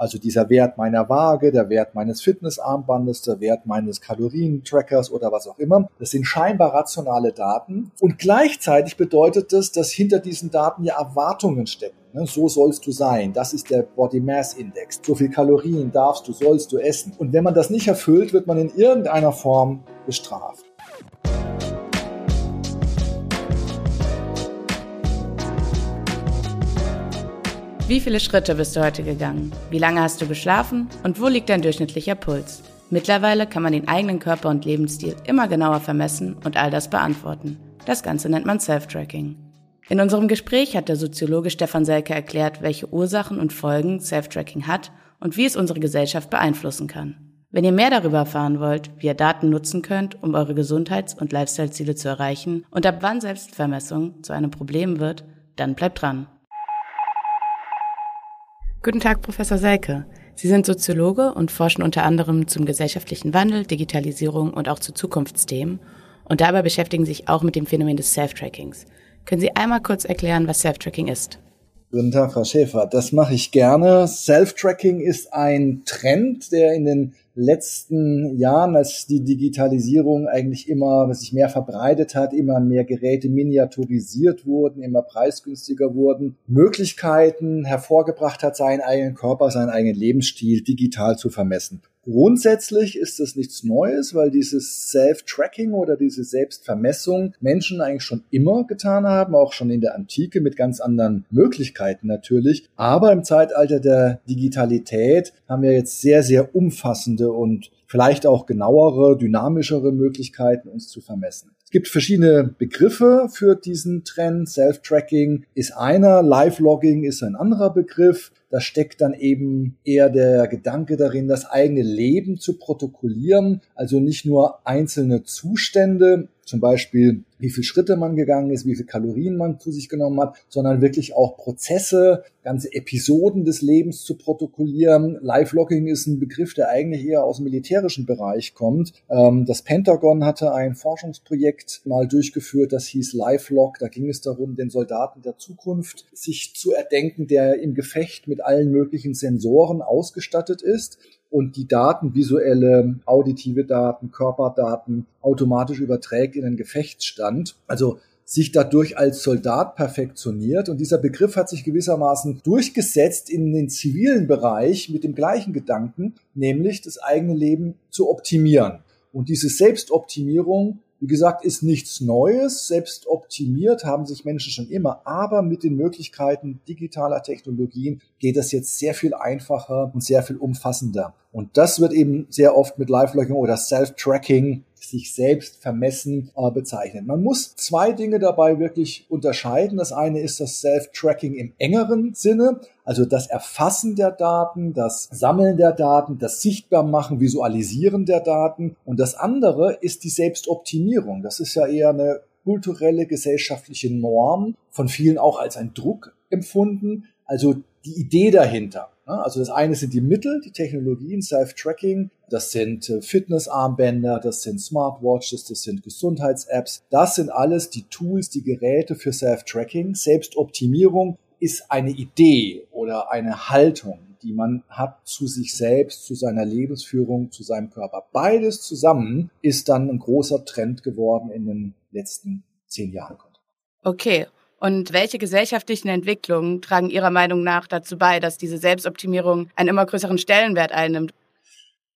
Also dieser Wert meiner Waage, der Wert meines Fitnessarmbandes, der Wert meines Kalorientrackers oder was auch immer. Das sind scheinbar rationale Daten. Und gleichzeitig bedeutet das, dass hinter diesen Daten ja Erwartungen stecken. Ne? So sollst du sein. Das ist der Body Mass Index. So viel Kalorien darfst du, sollst du essen. Und wenn man das nicht erfüllt, wird man in irgendeiner Form bestraft. Wie viele Schritte bist du heute gegangen? Wie lange hast du geschlafen? Und wo liegt dein durchschnittlicher Puls? Mittlerweile kann man den eigenen Körper und Lebensstil immer genauer vermessen und all das beantworten. Das Ganze nennt man Self-Tracking. In unserem Gespräch hat der Soziologe Stefan Selke erklärt, welche Ursachen und Folgen Self-Tracking hat und wie es unsere Gesellschaft beeinflussen kann. Wenn ihr mehr darüber erfahren wollt, wie ihr Daten nutzen könnt, um eure Gesundheits- und Lifestyle-Ziele zu erreichen und ab wann Selbstvermessung zu einem Problem wird, dann bleibt dran. Guten Tag, Professor Selke. Sie sind Soziologe und forschen unter anderem zum gesellschaftlichen Wandel, Digitalisierung und auch zu Zukunftsthemen. Und dabei beschäftigen sich auch mit dem Phänomen des Self-Trackings. Können Sie einmal kurz erklären, was Self-Tracking ist? Guten Tag, Frau Schäfer. Das mache ich gerne. Self-Tracking ist ein Trend, der in den letzten Jahren, als die Digitalisierung eigentlich immer sich mehr verbreitet hat, immer mehr Geräte miniaturisiert wurden, immer preisgünstiger wurden, Möglichkeiten hervorgebracht hat, seinen eigenen Körper, seinen eigenen Lebensstil digital zu vermessen. Grundsätzlich ist das nichts Neues, weil dieses Self-Tracking oder diese Selbstvermessung Menschen eigentlich schon immer getan haben, auch schon in der Antike mit ganz anderen Möglichkeiten natürlich. Aber im Zeitalter der Digitalität haben wir jetzt sehr, sehr umfassende und vielleicht auch genauere, dynamischere Möglichkeiten, uns zu vermessen. Es gibt verschiedene Begriffe für diesen Trend. Self-Tracking ist einer, Live-Logging ist ein anderer Begriff. Da steckt dann eben eher der Gedanke darin, das eigene Leben zu protokollieren, also nicht nur einzelne Zustände, zum Beispiel wie viele Schritte man gegangen ist, wie viele Kalorien man zu sich genommen hat, sondern wirklich auch Prozesse, ganze Episoden des Lebens zu protokollieren. Live-Logging ist ein Begriff, der eigentlich eher aus dem militärischen Bereich kommt. Ähm, das Pentagon hatte ein Forschungsprojekt mal durchgeführt, das hieß Live-Log. Da ging es darum, den Soldaten der Zukunft sich zu erdenken, der im Gefecht mit allen möglichen Sensoren ausgestattet ist und die Daten, visuelle, auditive Daten, Körperdaten automatisch überträgt in den Gefechtsstand. Also sich dadurch als Soldat perfektioniert. Und dieser Begriff hat sich gewissermaßen durchgesetzt in den zivilen Bereich mit dem gleichen Gedanken, nämlich das eigene Leben zu optimieren. Und diese Selbstoptimierung wie gesagt, ist nichts Neues. Selbst optimiert haben sich Menschen schon immer. Aber mit den Möglichkeiten digitaler Technologien geht das jetzt sehr viel einfacher und sehr viel umfassender. Und das wird eben sehr oft mit Live-Logging oder Self-Tracking sich selbst vermessen äh, bezeichnet. Man muss zwei Dinge dabei wirklich unterscheiden. Das eine ist das Self-Tracking im engeren Sinne, also das Erfassen der Daten, das Sammeln der Daten, das Sichtbarmachen, Visualisieren der Daten. Und das andere ist die Selbstoptimierung. Das ist ja eher eine kulturelle, gesellschaftliche Norm, von vielen auch als ein Druck empfunden. Also die Idee dahinter. Also das eine sind die Mittel, die Technologien, Self-Tracking, das sind äh, Fitnessarmbänder, das sind Smartwatches, das sind Gesundheits-Apps. Das sind alles die Tools, die Geräte für Self-Tracking. Selbstoptimierung ist eine Idee oder eine Haltung, die man hat zu sich selbst, zu seiner Lebensführung, zu seinem Körper. Beides zusammen ist dann ein großer Trend geworden in den letzten zehn Jahren. Okay, und welche gesellschaftlichen Entwicklungen tragen Ihrer Meinung nach dazu bei, dass diese Selbstoptimierung einen immer größeren Stellenwert einnimmt?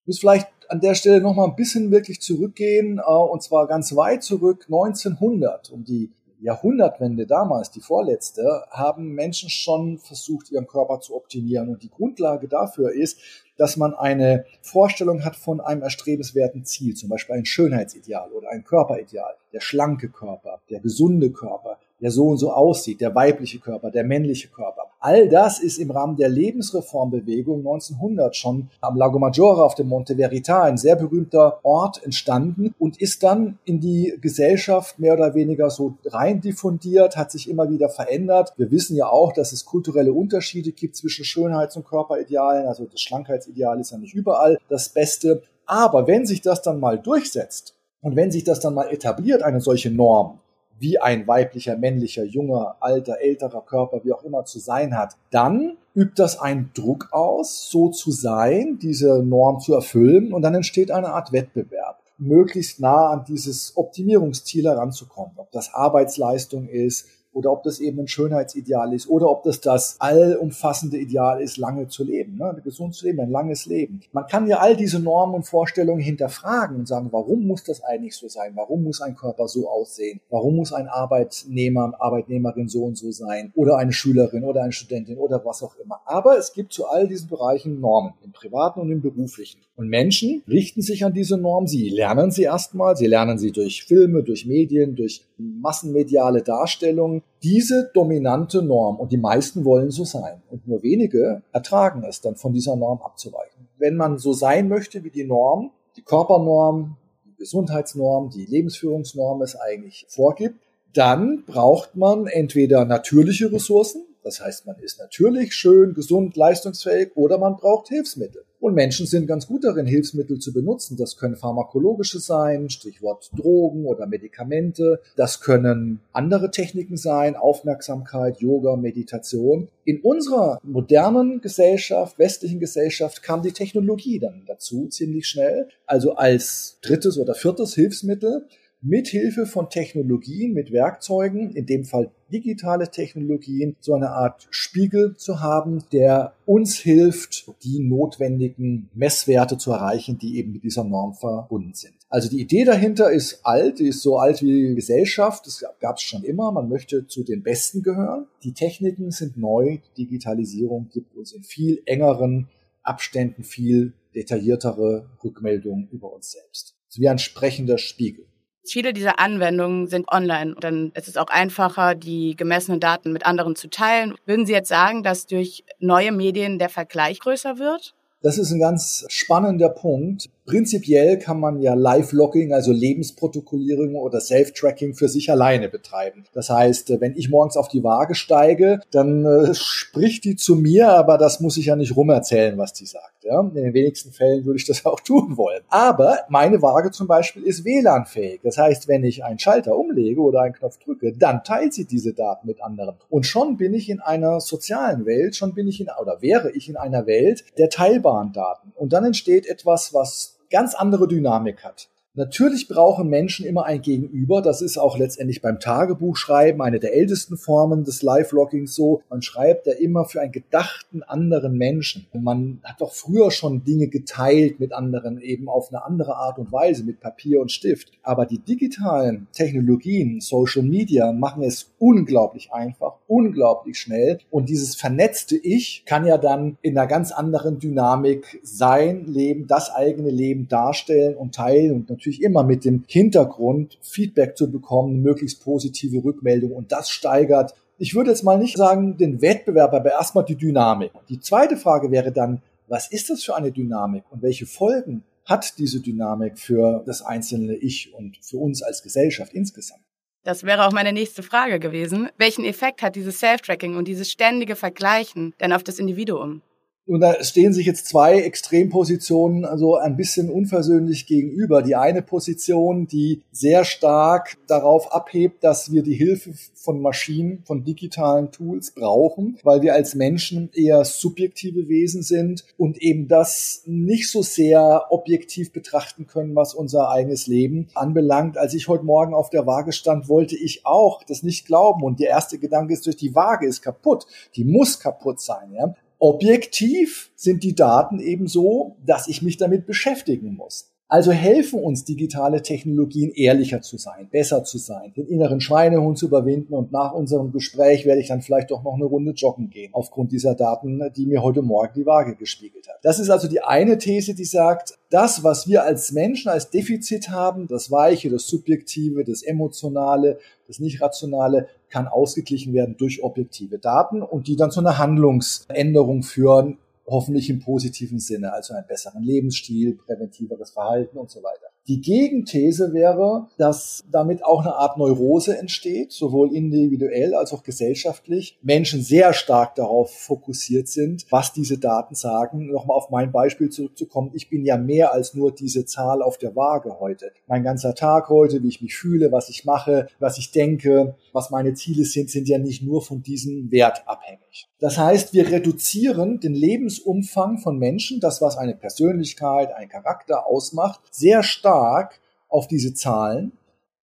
Ich muss vielleicht an der Stelle noch mal ein bisschen wirklich zurückgehen, äh, und zwar ganz weit zurück, 1900, um die Jahrhundertwende damals, die vorletzte, haben Menschen schon versucht, ihren Körper zu optimieren. Und die Grundlage dafür ist, dass man eine Vorstellung hat von einem erstrebenswerten Ziel, zum Beispiel ein Schönheitsideal oder ein Körperideal, der schlanke Körper, der gesunde Körper, der so und so aussieht, der weibliche Körper, der männliche Körper. All das ist im Rahmen der Lebensreformbewegung 1900 schon am Lago Maggiore auf dem Monte Verità, ein sehr berühmter Ort, entstanden und ist dann in die Gesellschaft mehr oder weniger so rein diffundiert, hat sich immer wieder verändert. Wir wissen ja auch, dass es kulturelle Unterschiede gibt zwischen Schönheits- und Körperidealen. Also das Schlankheitsideal ist ja nicht überall das Beste. Aber wenn sich das dann mal durchsetzt und wenn sich das dann mal etabliert, eine solche Norm, wie ein weiblicher, männlicher, junger, alter, älterer Körper, wie auch immer zu sein hat, dann übt das einen Druck aus, so zu sein, diese Norm zu erfüllen und dann entsteht eine Art Wettbewerb möglichst nah an dieses Optimierungsziel heranzukommen. Ob das Arbeitsleistung ist, oder ob das eben ein Schönheitsideal ist oder ob das das allumfassende Ideal ist, lange zu leben, ne? gesund zu leben, ein langes Leben. Man kann ja all diese Normen und Vorstellungen hinterfragen und sagen, warum muss das eigentlich so sein? Warum muss ein Körper so aussehen? Warum muss ein Arbeitnehmer, Arbeitnehmerin so und so sein? Oder eine Schülerin oder eine Studentin oder was auch immer. Aber es gibt zu all diesen Bereichen Normen, im privaten und im beruflichen. Und Menschen richten sich an diese Normen. Sie lernen sie erstmal. Sie lernen sie durch Filme, durch Medien, durch massenmediale Darstellungen diese dominante Norm und die meisten wollen so sein und nur wenige ertragen es dann von dieser Norm abzuweichen. Wenn man so sein möchte wie die Norm, die Körpernorm, die Gesundheitsnorm, die Lebensführungsnorm es eigentlich vorgibt, dann braucht man entweder natürliche Ressourcen, das heißt, man ist natürlich schön, gesund, leistungsfähig oder man braucht Hilfsmittel. Und Menschen sind ganz gut darin, Hilfsmittel zu benutzen. Das können pharmakologische sein, Stichwort Drogen oder Medikamente. Das können andere Techniken sein, Aufmerksamkeit, Yoga, Meditation. In unserer modernen Gesellschaft, westlichen Gesellschaft, kam die Technologie dann dazu ziemlich schnell. Also als drittes oder viertes Hilfsmittel mithilfe von Technologien, mit Werkzeugen, in dem Fall digitale Technologien, so eine Art Spiegel zu haben, der uns hilft, die notwendigen Messwerte zu erreichen, die eben mit dieser Norm verbunden sind. Also die Idee dahinter ist alt, die ist so alt wie die Gesellschaft, das gab es schon immer, man möchte zu den Besten gehören. Die Techniken sind neu, Digitalisierung gibt uns in viel engeren Abständen viel detailliertere Rückmeldungen über uns selbst. Es ist wie ein sprechender Spiegel. Viele dieser Anwendungen sind online. Dann ist es auch einfacher, die gemessenen Daten mit anderen zu teilen. Würden Sie jetzt sagen, dass durch neue Medien der Vergleich größer wird? Das ist ein ganz spannender Punkt. Prinzipiell kann man ja Live-Logging, also Lebensprotokollierung oder Self-Tracking für sich alleine betreiben. Das heißt, wenn ich morgens auf die Waage steige, dann äh, spricht die zu mir, aber das muss ich ja nicht rumerzählen, was die sagt. Ja? In den wenigsten Fällen würde ich das auch tun wollen. Aber meine Waage zum Beispiel ist WLAN-fähig. Das heißt, wenn ich einen Schalter umlege oder einen Knopf drücke, dann teilt sie diese Daten mit anderen. Und schon bin ich in einer sozialen Welt, schon bin ich in, oder wäre ich in einer Welt der teilbaren Daten. Und dann entsteht etwas, was ganz andere Dynamik hat. Natürlich brauchen Menschen immer ein Gegenüber. Das ist auch letztendlich beim Tagebuchschreiben eine der ältesten Formen des Live-Loggings so. Man schreibt ja immer für einen gedachten anderen Menschen. Man hat doch früher schon Dinge geteilt mit anderen, eben auf eine andere Art und Weise, mit Papier und Stift. Aber die digitalen Technologien, Social Media, machen es unglaublich einfach, unglaublich schnell. Und dieses vernetzte Ich kann ja dann in einer ganz anderen Dynamik sein Leben, das eigene Leben darstellen und teilen und natürlich immer mit dem Hintergrund, Feedback zu bekommen, möglichst positive Rückmeldung und das steigert, ich würde jetzt mal nicht sagen den Wettbewerb, aber erstmal die Dynamik. Die zweite Frage wäre dann, was ist das für eine Dynamik und welche Folgen hat diese Dynamik für das einzelne Ich und für uns als Gesellschaft insgesamt? Das wäre auch meine nächste Frage gewesen. Welchen Effekt hat dieses Self-Tracking und dieses ständige Vergleichen denn auf das Individuum? Und da stehen sich jetzt zwei Extrempositionen also ein bisschen unversöhnlich gegenüber. Die eine Position, die sehr stark darauf abhebt, dass wir die Hilfe von Maschinen, von digitalen Tools brauchen, weil wir als Menschen eher subjektive Wesen sind und eben das nicht so sehr objektiv betrachten können, was unser eigenes Leben anbelangt. Als ich heute Morgen auf der Waage stand, wollte ich auch das nicht glauben. Und der erste Gedanke ist, durch die Waage ist kaputt. Die muss kaputt sein. Ja? Objektiv sind die Daten eben so, dass ich mich damit beschäftigen muss. Also helfen uns digitale Technologien, ehrlicher zu sein, besser zu sein, den inneren Schweinehund zu überwinden und nach unserem Gespräch werde ich dann vielleicht doch noch eine Runde joggen gehen, aufgrund dieser Daten, die mir heute Morgen die Waage gespiegelt hat. Das ist also die eine These, die sagt, das, was wir als Menschen als Defizit haben, das Weiche, das Subjektive, das Emotionale, das Nicht-Rationale, kann ausgeglichen werden durch objektive Daten und die dann zu einer Handlungsänderung führen, hoffentlich im positiven Sinne, also einen besseren Lebensstil, präventiveres Verhalten und so weiter. Die Gegenthese wäre, dass damit auch eine Art Neurose entsteht, sowohl individuell als auch gesellschaftlich. Menschen sehr stark darauf fokussiert sind, was diese Daten sagen. Nochmal auf mein Beispiel zurückzukommen. Ich bin ja mehr als nur diese Zahl auf der Waage heute. Mein ganzer Tag heute, wie ich mich fühle, was ich mache, was ich denke, was meine Ziele sind, sind ja nicht nur von diesem Wert abhängig. Das heißt, wir reduzieren den Lebensumfang von Menschen, das was eine Persönlichkeit, ein Charakter ausmacht, sehr stark auf diese Zahlen.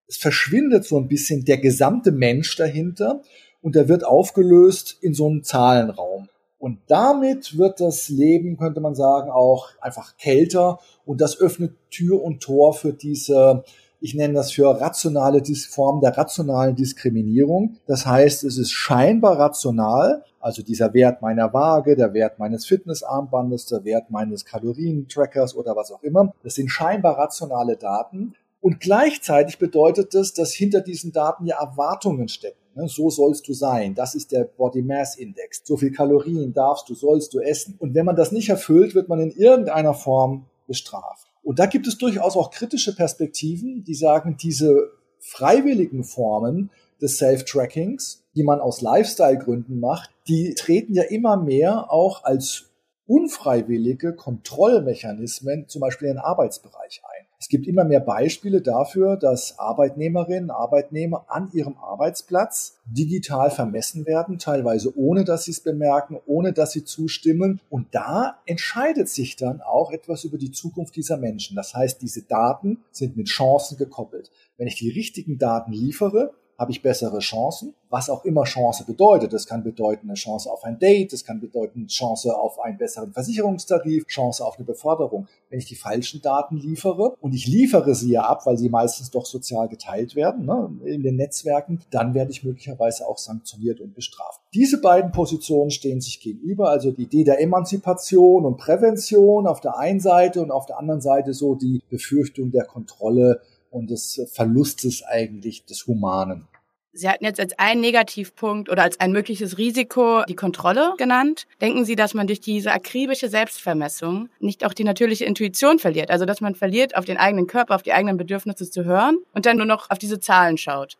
Es verschwindet so ein bisschen der gesamte Mensch dahinter und er wird aufgelöst in so einen Zahlenraum. Und damit wird das Leben, könnte man sagen, auch einfach kälter und das öffnet Tür und Tor für diese ich nenne das für rationale Form der rationalen Diskriminierung. Das heißt, es ist scheinbar rational, also dieser Wert meiner Waage, der Wert meines Fitnessarmbandes, der Wert meines Kalorientrackers oder was auch immer. Das sind scheinbar rationale Daten. Und gleichzeitig bedeutet das, dass hinter diesen Daten ja Erwartungen stecken. Ne? So sollst du sein. Das ist der Body Mass Index. So viel Kalorien darfst du, sollst du essen. Und wenn man das nicht erfüllt, wird man in irgendeiner Form bestraft. Und da gibt es durchaus auch kritische Perspektiven, die sagen, diese freiwilligen Formen des Self-Trackings, die man aus Lifestyle-Gründen macht, die treten ja immer mehr auch als unfreiwillige Kontrollmechanismen, zum Beispiel in den Arbeitsbereich ein. Es gibt immer mehr Beispiele dafür, dass Arbeitnehmerinnen, Arbeitnehmer an ihrem Arbeitsplatz digital vermessen werden, teilweise ohne dass sie es bemerken, ohne dass sie zustimmen. Und da entscheidet sich dann auch etwas über die Zukunft dieser Menschen. Das heißt, diese Daten sind mit Chancen gekoppelt. Wenn ich die richtigen Daten liefere, habe ich bessere Chancen, was auch immer Chance bedeutet. Das kann bedeuten eine Chance auf ein Date, das kann bedeuten Chance auf einen besseren Versicherungstarif, Chance auf eine Beförderung. Wenn ich die falschen Daten liefere und ich liefere sie ja ab, weil sie meistens doch sozial geteilt werden ne, in den Netzwerken, dann werde ich möglicherweise auch sanktioniert und bestraft. Diese beiden Positionen stehen sich gegenüber, also die Idee der Emanzipation und Prävention auf der einen Seite und auf der anderen Seite so die Befürchtung der Kontrolle und des Verlustes eigentlich des Humanen. Sie hatten jetzt als einen Negativpunkt oder als ein mögliches Risiko die Kontrolle genannt. Denken Sie, dass man durch diese akribische Selbstvermessung nicht auch die natürliche Intuition verliert? Also, dass man verliert, auf den eigenen Körper, auf die eigenen Bedürfnisse zu hören und dann nur noch auf diese Zahlen schaut?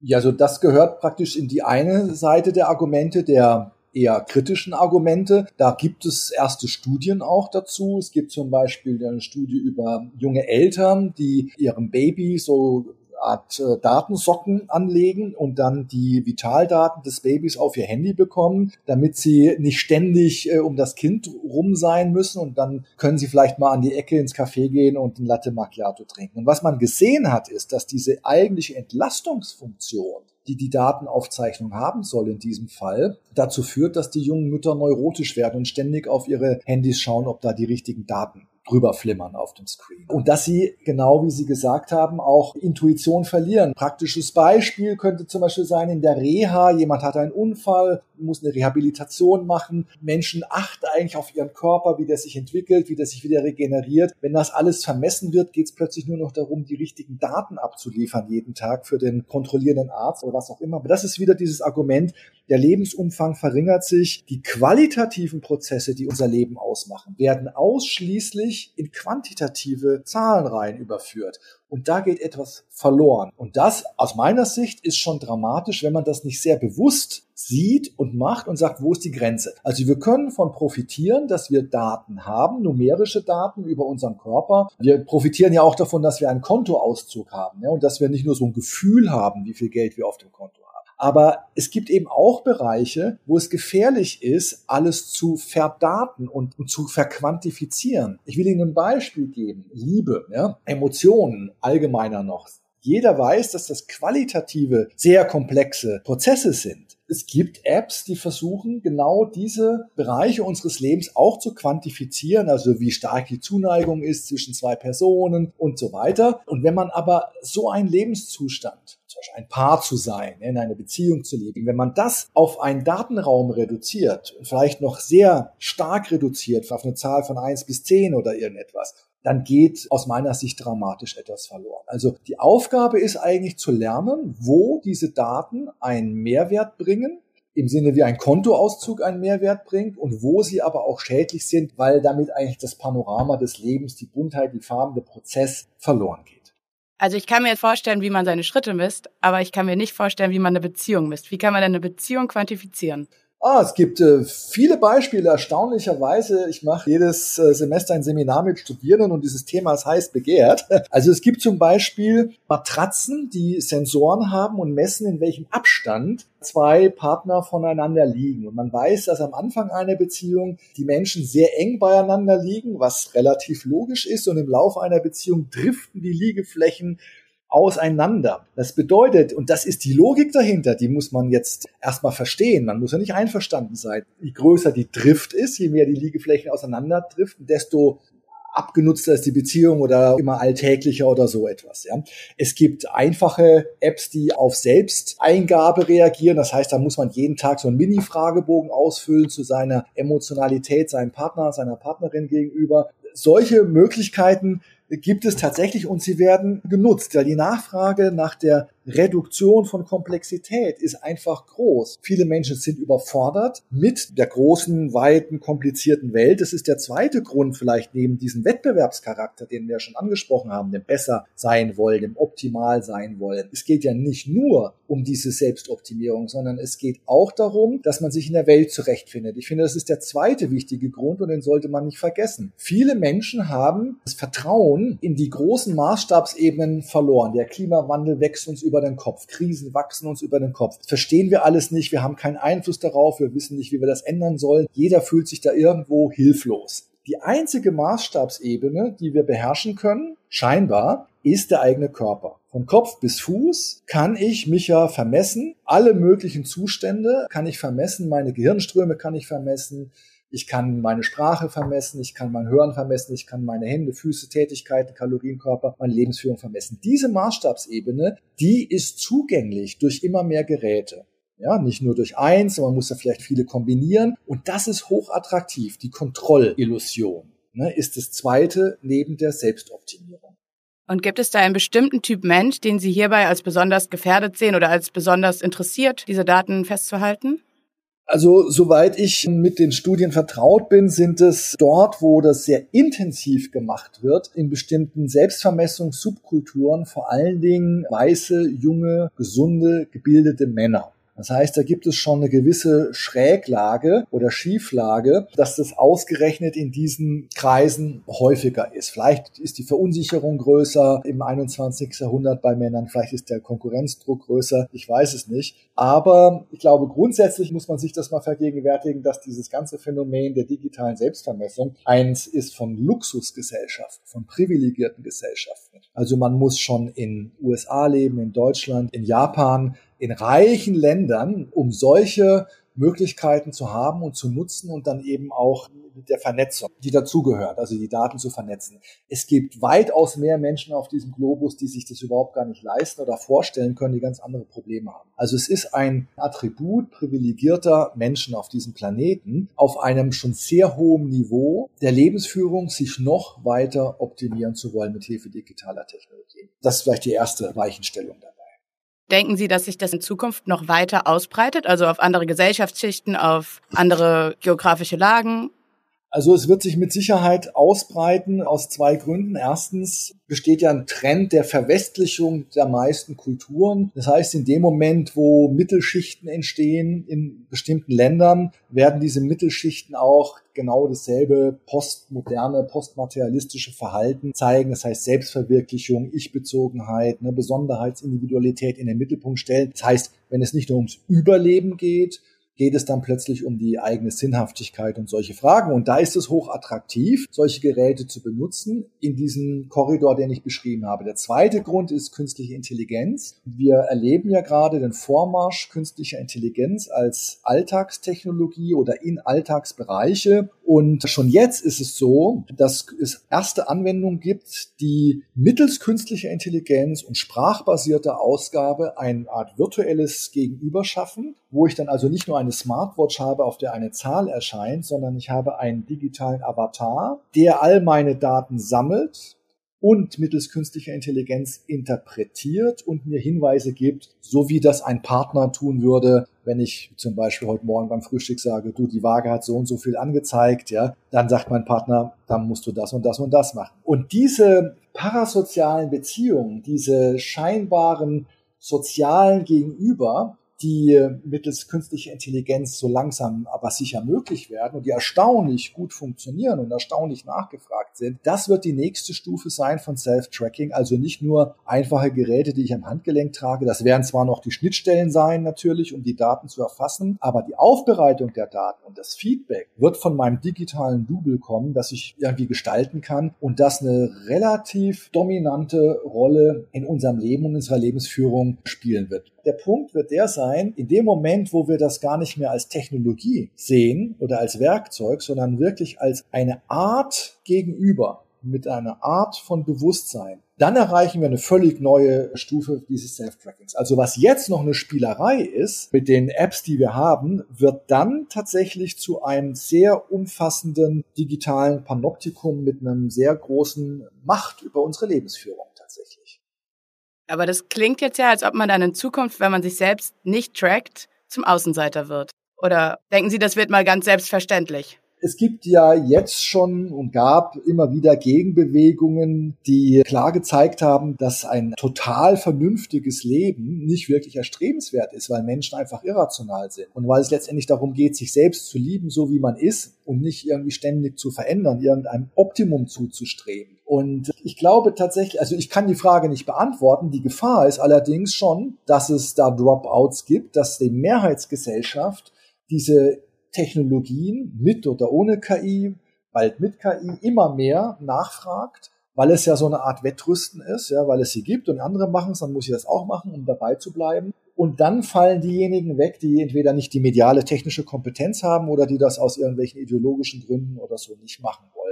Ja, also das gehört praktisch in die eine Seite der Argumente der eher kritischen Argumente. Da gibt es erste Studien auch dazu. Es gibt zum Beispiel eine Studie über junge Eltern, die ihrem Baby so Art äh, Datensocken anlegen und dann die Vitaldaten des Babys auf ihr Handy bekommen, damit sie nicht ständig äh, um das Kind rum sein müssen und dann können sie vielleicht mal an die Ecke ins Café gehen und ein Latte Macchiato trinken. Und was man gesehen hat, ist, dass diese eigentliche Entlastungsfunktion die die Datenaufzeichnung haben soll in diesem Fall, dazu führt, dass die jungen Mütter neurotisch werden und ständig auf ihre Handys schauen, ob da die richtigen Daten drüber flimmern auf dem Screen. Und dass sie, genau wie Sie gesagt haben, auch Intuition verlieren. Praktisches Beispiel könnte zum Beispiel sein, in der Reha, jemand hat einen Unfall, muss eine Rehabilitation machen. Menschen achten eigentlich auf ihren Körper, wie der sich entwickelt, wie der sich wieder regeneriert. Wenn das alles vermessen wird, geht es plötzlich nur noch darum, die richtigen Daten abzuliefern jeden Tag für den kontrollierenden Arzt oder was auch immer. Aber das ist wieder dieses Argument, der Lebensumfang verringert sich. Die qualitativen Prozesse, die unser Leben ausmachen, werden ausschließlich in quantitative Zahlenreihen überführt. Und da geht etwas verloren. Und das aus meiner Sicht ist schon dramatisch, wenn man das nicht sehr bewusst sieht und macht und sagt, wo ist die Grenze? Also wir können von profitieren, dass wir Daten haben, numerische Daten über unseren Körper. Wir profitieren ja auch davon, dass wir einen Kontoauszug haben ja, und dass wir nicht nur so ein Gefühl haben, wie viel Geld wir auf dem Konto haben. Aber es gibt eben auch Bereiche, wo es gefährlich ist, alles zu verdaten und, und zu verquantifizieren. Ich will Ihnen ein Beispiel geben. Liebe, ja? Emotionen allgemeiner noch. Jeder weiß, dass das qualitative, sehr komplexe Prozesse sind. Es gibt Apps, die versuchen, genau diese Bereiche unseres Lebens auch zu quantifizieren, also wie stark die Zuneigung ist zwischen zwei Personen und so weiter. Und wenn man aber so einen Lebenszustand ein Paar zu sein, in einer Beziehung zu leben. Wenn man das auf einen Datenraum reduziert vielleicht noch sehr stark reduziert auf eine Zahl von eins bis zehn oder irgendetwas, dann geht aus meiner Sicht dramatisch etwas verloren. Also die Aufgabe ist eigentlich zu lernen, wo diese Daten einen Mehrwert bringen, im Sinne wie ein Kontoauszug einen Mehrwert bringt und wo sie aber auch schädlich sind, weil damit eigentlich das Panorama des Lebens, die Buntheit, die Farben, der Prozess verloren geht. Also ich kann mir vorstellen, wie man seine Schritte misst, aber ich kann mir nicht vorstellen, wie man eine Beziehung misst. Wie kann man denn eine Beziehung quantifizieren? Ah, es gibt äh, viele Beispiele, erstaunlicherweise. Ich mache jedes äh, Semester ein Seminar mit Studierenden und dieses Thema ist heiß begehrt. Also es gibt zum Beispiel Matratzen, die Sensoren haben und messen, in welchem Abstand zwei Partner voneinander liegen. Und man weiß, dass am Anfang einer Beziehung die Menschen sehr eng beieinander liegen, was relativ logisch ist. Und im Laufe einer Beziehung driften die Liegeflächen auseinander. Das bedeutet, und das ist die Logik dahinter, die muss man jetzt erstmal verstehen. Man muss ja nicht einverstanden sein. Je größer die Drift ist, je mehr die Liegeflächen auseinander driften, desto abgenutzter ist die Beziehung oder immer alltäglicher oder so etwas. Ja. Es gibt einfache Apps, die auf Selbsteingabe reagieren. Das heißt, da muss man jeden Tag so einen Mini-Fragebogen ausfüllen zu seiner Emotionalität, seinem Partner, seiner Partnerin gegenüber. Solche Möglichkeiten gibt es tatsächlich und sie werden genutzt, weil die Nachfrage nach der Reduktion von Komplexität ist einfach groß. Viele Menschen sind überfordert mit der großen, weiten, komplizierten Welt. Das ist der zweite Grund vielleicht neben diesem Wettbewerbscharakter, den wir schon angesprochen haben, dem besser sein wollen, dem optimal sein wollen. Es geht ja nicht nur um diese Selbstoptimierung, sondern es geht auch darum, dass man sich in der Welt zurechtfindet. Ich finde, das ist der zweite wichtige Grund und den sollte man nicht vergessen. Viele Menschen haben das Vertrauen in die großen Maßstabsebenen verloren. Der Klimawandel wächst uns über über den Kopf. Krisen wachsen uns über den Kopf. Verstehen wir alles nicht. Wir haben keinen Einfluss darauf. Wir wissen nicht, wie wir das ändern sollen. Jeder fühlt sich da irgendwo hilflos. Die einzige Maßstabsebene, die wir beherrschen können, scheinbar, ist der eigene Körper. Von Kopf bis Fuß kann ich mich ja vermessen. Alle möglichen Zustände kann ich vermessen. Meine Gehirnströme kann ich vermessen. Ich kann meine Sprache vermessen, ich kann mein Hören vermessen, ich kann meine Hände, Füße, Tätigkeiten, Kalorienkörper, meine Lebensführung vermessen. Diese Maßstabsebene, die ist zugänglich durch immer mehr Geräte. Ja, nicht nur durch eins, man muss da vielleicht viele kombinieren. Und das ist hochattraktiv. Die Kontrollillusion ne, ist das zweite neben der Selbstoptimierung. Und gibt es da einen bestimmten Typ Mensch, den Sie hierbei als besonders gefährdet sehen oder als besonders interessiert, diese Daten festzuhalten? Also soweit ich mit den Studien vertraut bin, sind es dort, wo das sehr intensiv gemacht wird, in bestimmten Selbstvermessungssubkulturen vor allen Dingen weiße, junge, gesunde, gebildete Männer. Das heißt, da gibt es schon eine gewisse Schräglage oder Schieflage, dass das ausgerechnet in diesen Kreisen häufiger ist. Vielleicht ist die Verunsicherung größer im 21. Jahrhundert bei Männern, vielleicht ist der Konkurrenzdruck größer, ich weiß es nicht. Aber ich glaube, grundsätzlich muss man sich das mal vergegenwärtigen, dass dieses ganze Phänomen der digitalen Selbstvermessung eins ist von Luxusgesellschaften, von privilegierten Gesellschaften. Also man muss schon in USA leben, in Deutschland, in Japan, in reichen Ländern, um solche Möglichkeiten zu haben und zu nutzen und dann eben auch mit der Vernetzung, die dazugehört, also die Daten zu vernetzen. Es gibt weitaus mehr Menschen auf diesem Globus, die sich das überhaupt gar nicht leisten oder vorstellen können, die ganz andere Probleme haben. Also es ist ein Attribut privilegierter Menschen auf diesem Planeten auf einem schon sehr hohen Niveau der Lebensführung, sich noch weiter optimieren zu wollen mit Hilfe digitaler Technologien. Das ist vielleicht die erste Weichenstellung dabei. Denken Sie, dass sich das in Zukunft noch weiter ausbreitet, also auf andere Gesellschaftsschichten, auf andere geografische Lagen? Also es wird sich mit Sicherheit ausbreiten aus zwei Gründen. Erstens besteht ja ein Trend der Verwestlichung der meisten Kulturen. Das heißt, in dem Moment, wo Mittelschichten entstehen in bestimmten Ländern, werden diese Mittelschichten auch genau dasselbe postmoderne, postmaterialistische Verhalten zeigen. Das heißt Selbstverwirklichung, Ich-Bezogenheit, eine Besonderheitsindividualität in den Mittelpunkt stellen. Das heißt, wenn es nicht nur ums Überleben geht, geht es dann plötzlich um die eigene Sinnhaftigkeit und solche Fragen. Und da ist es hoch attraktiv, solche Geräte zu benutzen in diesem Korridor, den ich beschrieben habe. Der zweite Grund ist künstliche Intelligenz. Wir erleben ja gerade den Vormarsch künstlicher Intelligenz als Alltagstechnologie oder in Alltagsbereiche. Und schon jetzt ist es so, dass es erste Anwendungen gibt, die mittels künstlicher Intelligenz und sprachbasierter Ausgabe eine Art virtuelles Gegenüber schaffen, wo ich dann also nicht nur eine Smartwatch habe, auf der eine Zahl erscheint, sondern ich habe einen digitalen Avatar, der all meine Daten sammelt und mittels künstlicher Intelligenz interpretiert und mir Hinweise gibt, so wie das ein Partner tun würde, wenn ich zum Beispiel heute Morgen beim Frühstück sage, du, die Waage hat so und so viel angezeigt, ja, dann sagt mein Partner, dann musst du das und das und das machen. Und diese parasozialen Beziehungen, diese scheinbaren sozialen Gegenüber, die mittels künstlicher Intelligenz so langsam aber sicher möglich werden und die erstaunlich gut funktionieren und erstaunlich nachgefragt sind, das wird die nächste Stufe sein von Self-Tracking. Also nicht nur einfache Geräte, die ich am Handgelenk trage. Das werden zwar noch die Schnittstellen sein natürlich, um die Daten zu erfassen, aber die Aufbereitung der Daten und das Feedback wird von meinem digitalen Double kommen, das ich irgendwie gestalten kann und das eine relativ dominante Rolle in unserem Leben und unserer Lebensführung spielen wird. Der Punkt wird der sein, in dem Moment, wo wir das gar nicht mehr als Technologie sehen oder als Werkzeug, sondern wirklich als eine Art gegenüber, mit einer Art von Bewusstsein, dann erreichen wir eine völlig neue Stufe dieses Self-Trackings. Also was jetzt noch eine Spielerei ist mit den Apps, die wir haben, wird dann tatsächlich zu einem sehr umfassenden digitalen Panoptikum mit einem sehr großen Macht über unsere Lebensführung. Aber das klingt jetzt ja, als ob man dann in Zukunft, wenn man sich selbst nicht trackt, zum Außenseiter wird. Oder denken Sie, das wird mal ganz selbstverständlich? Es gibt ja jetzt schon und gab immer wieder Gegenbewegungen, die klar gezeigt haben, dass ein total vernünftiges Leben nicht wirklich erstrebenswert ist, weil Menschen einfach irrational sind. Und weil es letztendlich darum geht, sich selbst zu lieben, so wie man ist und nicht irgendwie ständig zu verändern, irgendeinem Optimum zuzustreben. Und ich glaube tatsächlich, also ich kann die Frage nicht beantworten. Die Gefahr ist allerdings schon, dass es da Dropouts gibt, dass die Mehrheitsgesellschaft diese Technologien mit oder ohne KI, bald mit KI, immer mehr nachfragt, weil es ja so eine Art Wettrüsten ist, ja, weil es sie gibt und andere machen es, dann muss ich das auch machen, um dabei zu bleiben. Und dann fallen diejenigen weg, die entweder nicht die mediale technische Kompetenz haben oder die das aus irgendwelchen ideologischen Gründen oder so nicht machen wollen.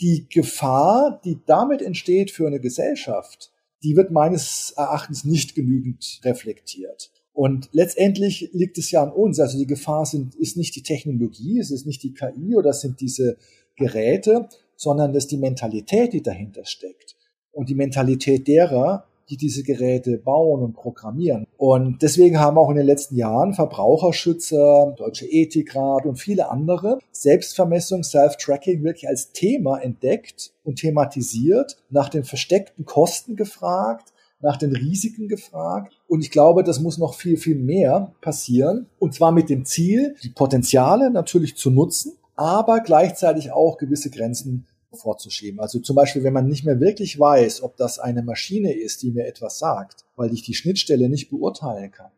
Die Gefahr, die damit entsteht für eine Gesellschaft, die wird meines Erachtens nicht genügend reflektiert. Und letztendlich liegt es ja an uns. Also die Gefahr sind, ist nicht die Technologie, es ist nicht die KI oder es sind diese Geräte, sondern es ist die Mentalität, die dahinter steckt. Und die Mentalität derer, die diese Geräte bauen und programmieren. Und deswegen haben auch in den letzten Jahren Verbraucherschützer, Deutsche Ethikrat und viele andere Selbstvermessung, Self-Tracking wirklich als Thema entdeckt und thematisiert, nach den versteckten Kosten gefragt, nach den Risiken gefragt. Und ich glaube, das muss noch viel, viel mehr passieren. Und zwar mit dem Ziel, die Potenziale natürlich zu nutzen, aber gleichzeitig auch gewisse Grenzen vorzuschieben. Also zum Beispiel, wenn man nicht mehr wirklich weiß, ob das eine Maschine ist, die mir etwas sagt, weil ich die Schnittstelle nicht beurteilen kann,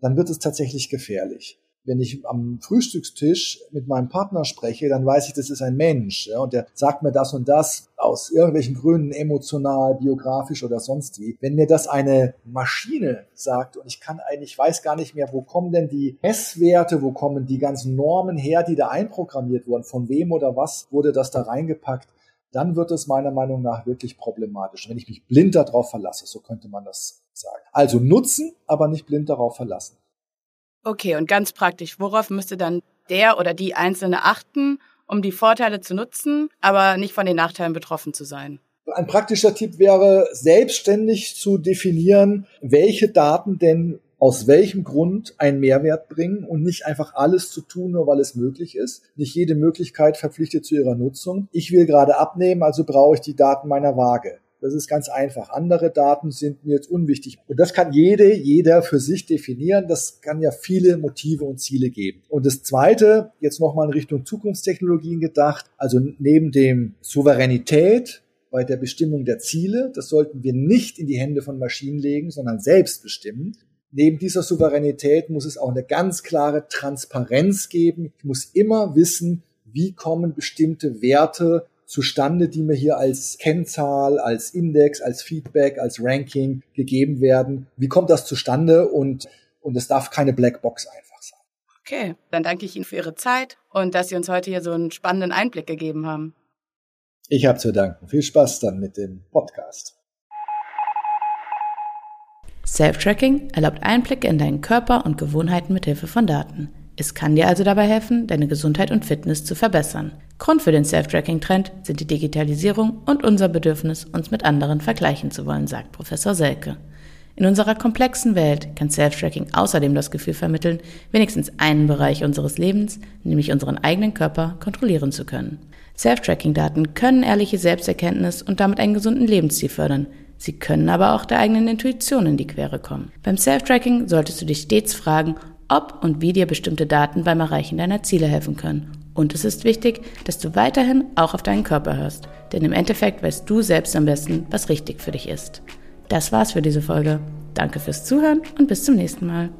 dann wird es tatsächlich gefährlich wenn ich am Frühstückstisch mit meinem Partner spreche, dann weiß ich, das ist ein Mensch ja, und der sagt mir das und das aus irgendwelchen Gründen emotional, biografisch oder sonst wie. Wenn mir das eine Maschine sagt und ich kann eigentlich, weiß gar nicht mehr, wo kommen denn die Messwerte, wo kommen die ganzen Normen her, die da einprogrammiert wurden, von wem oder was wurde das da reingepackt, dann wird es meiner Meinung nach wirklich problematisch, wenn ich mich blind darauf verlasse, so könnte man das sagen. Also nutzen, aber nicht blind darauf verlassen. Okay, und ganz praktisch, worauf müsste dann der oder die Einzelne achten, um die Vorteile zu nutzen, aber nicht von den Nachteilen betroffen zu sein? Ein praktischer Tipp wäre, selbstständig zu definieren, welche Daten denn aus welchem Grund einen Mehrwert bringen und nicht einfach alles zu tun, nur weil es möglich ist. Nicht jede Möglichkeit verpflichtet zu ihrer Nutzung. Ich will gerade abnehmen, also brauche ich die Daten meiner Waage. Das ist ganz einfach. Andere Daten sind mir jetzt unwichtig. Und das kann jede, jeder für sich definieren. Das kann ja viele Motive und Ziele geben. Und das zweite, jetzt nochmal in Richtung Zukunftstechnologien gedacht. Also neben dem Souveränität bei der Bestimmung der Ziele, das sollten wir nicht in die Hände von Maschinen legen, sondern selbst bestimmen. Neben dieser Souveränität muss es auch eine ganz klare Transparenz geben. Ich muss immer wissen, wie kommen bestimmte Werte zustande, die mir hier als Kennzahl, als Index, als Feedback, als Ranking gegeben werden. Wie kommt das zustande? Und, und es darf keine Blackbox einfach sein. Okay, dann danke ich Ihnen für Ihre Zeit und dass Sie uns heute hier so einen spannenden Einblick gegeben haben. Ich habe zu danken. Viel Spaß dann mit dem Podcast. Self-Tracking erlaubt Einblicke in deinen Körper und Gewohnheiten mit Hilfe von Daten. Es kann dir also dabei helfen, deine Gesundheit und Fitness zu verbessern. Grund für den Self-Tracking-Trend sind die Digitalisierung und unser Bedürfnis, uns mit anderen vergleichen zu wollen, sagt Professor Selke. In unserer komplexen Welt kann Self-Tracking außerdem das Gefühl vermitteln, wenigstens einen Bereich unseres Lebens, nämlich unseren eigenen Körper, kontrollieren zu können. Self-Tracking-Daten können ehrliche Selbsterkenntnis und damit einen gesunden Lebensstil fördern. Sie können aber auch der eigenen Intuition in die Quere kommen. Beim Self-Tracking solltest du dich stets fragen, ob und wie dir bestimmte Daten beim Erreichen deiner Ziele helfen können. Und es ist wichtig, dass du weiterhin auch auf deinen Körper hörst, denn im Endeffekt weißt du selbst am besten, was richtig für dich ist. Das war's für diese Folge. Danke fürs Zuhören und bis zum nächsten Mal.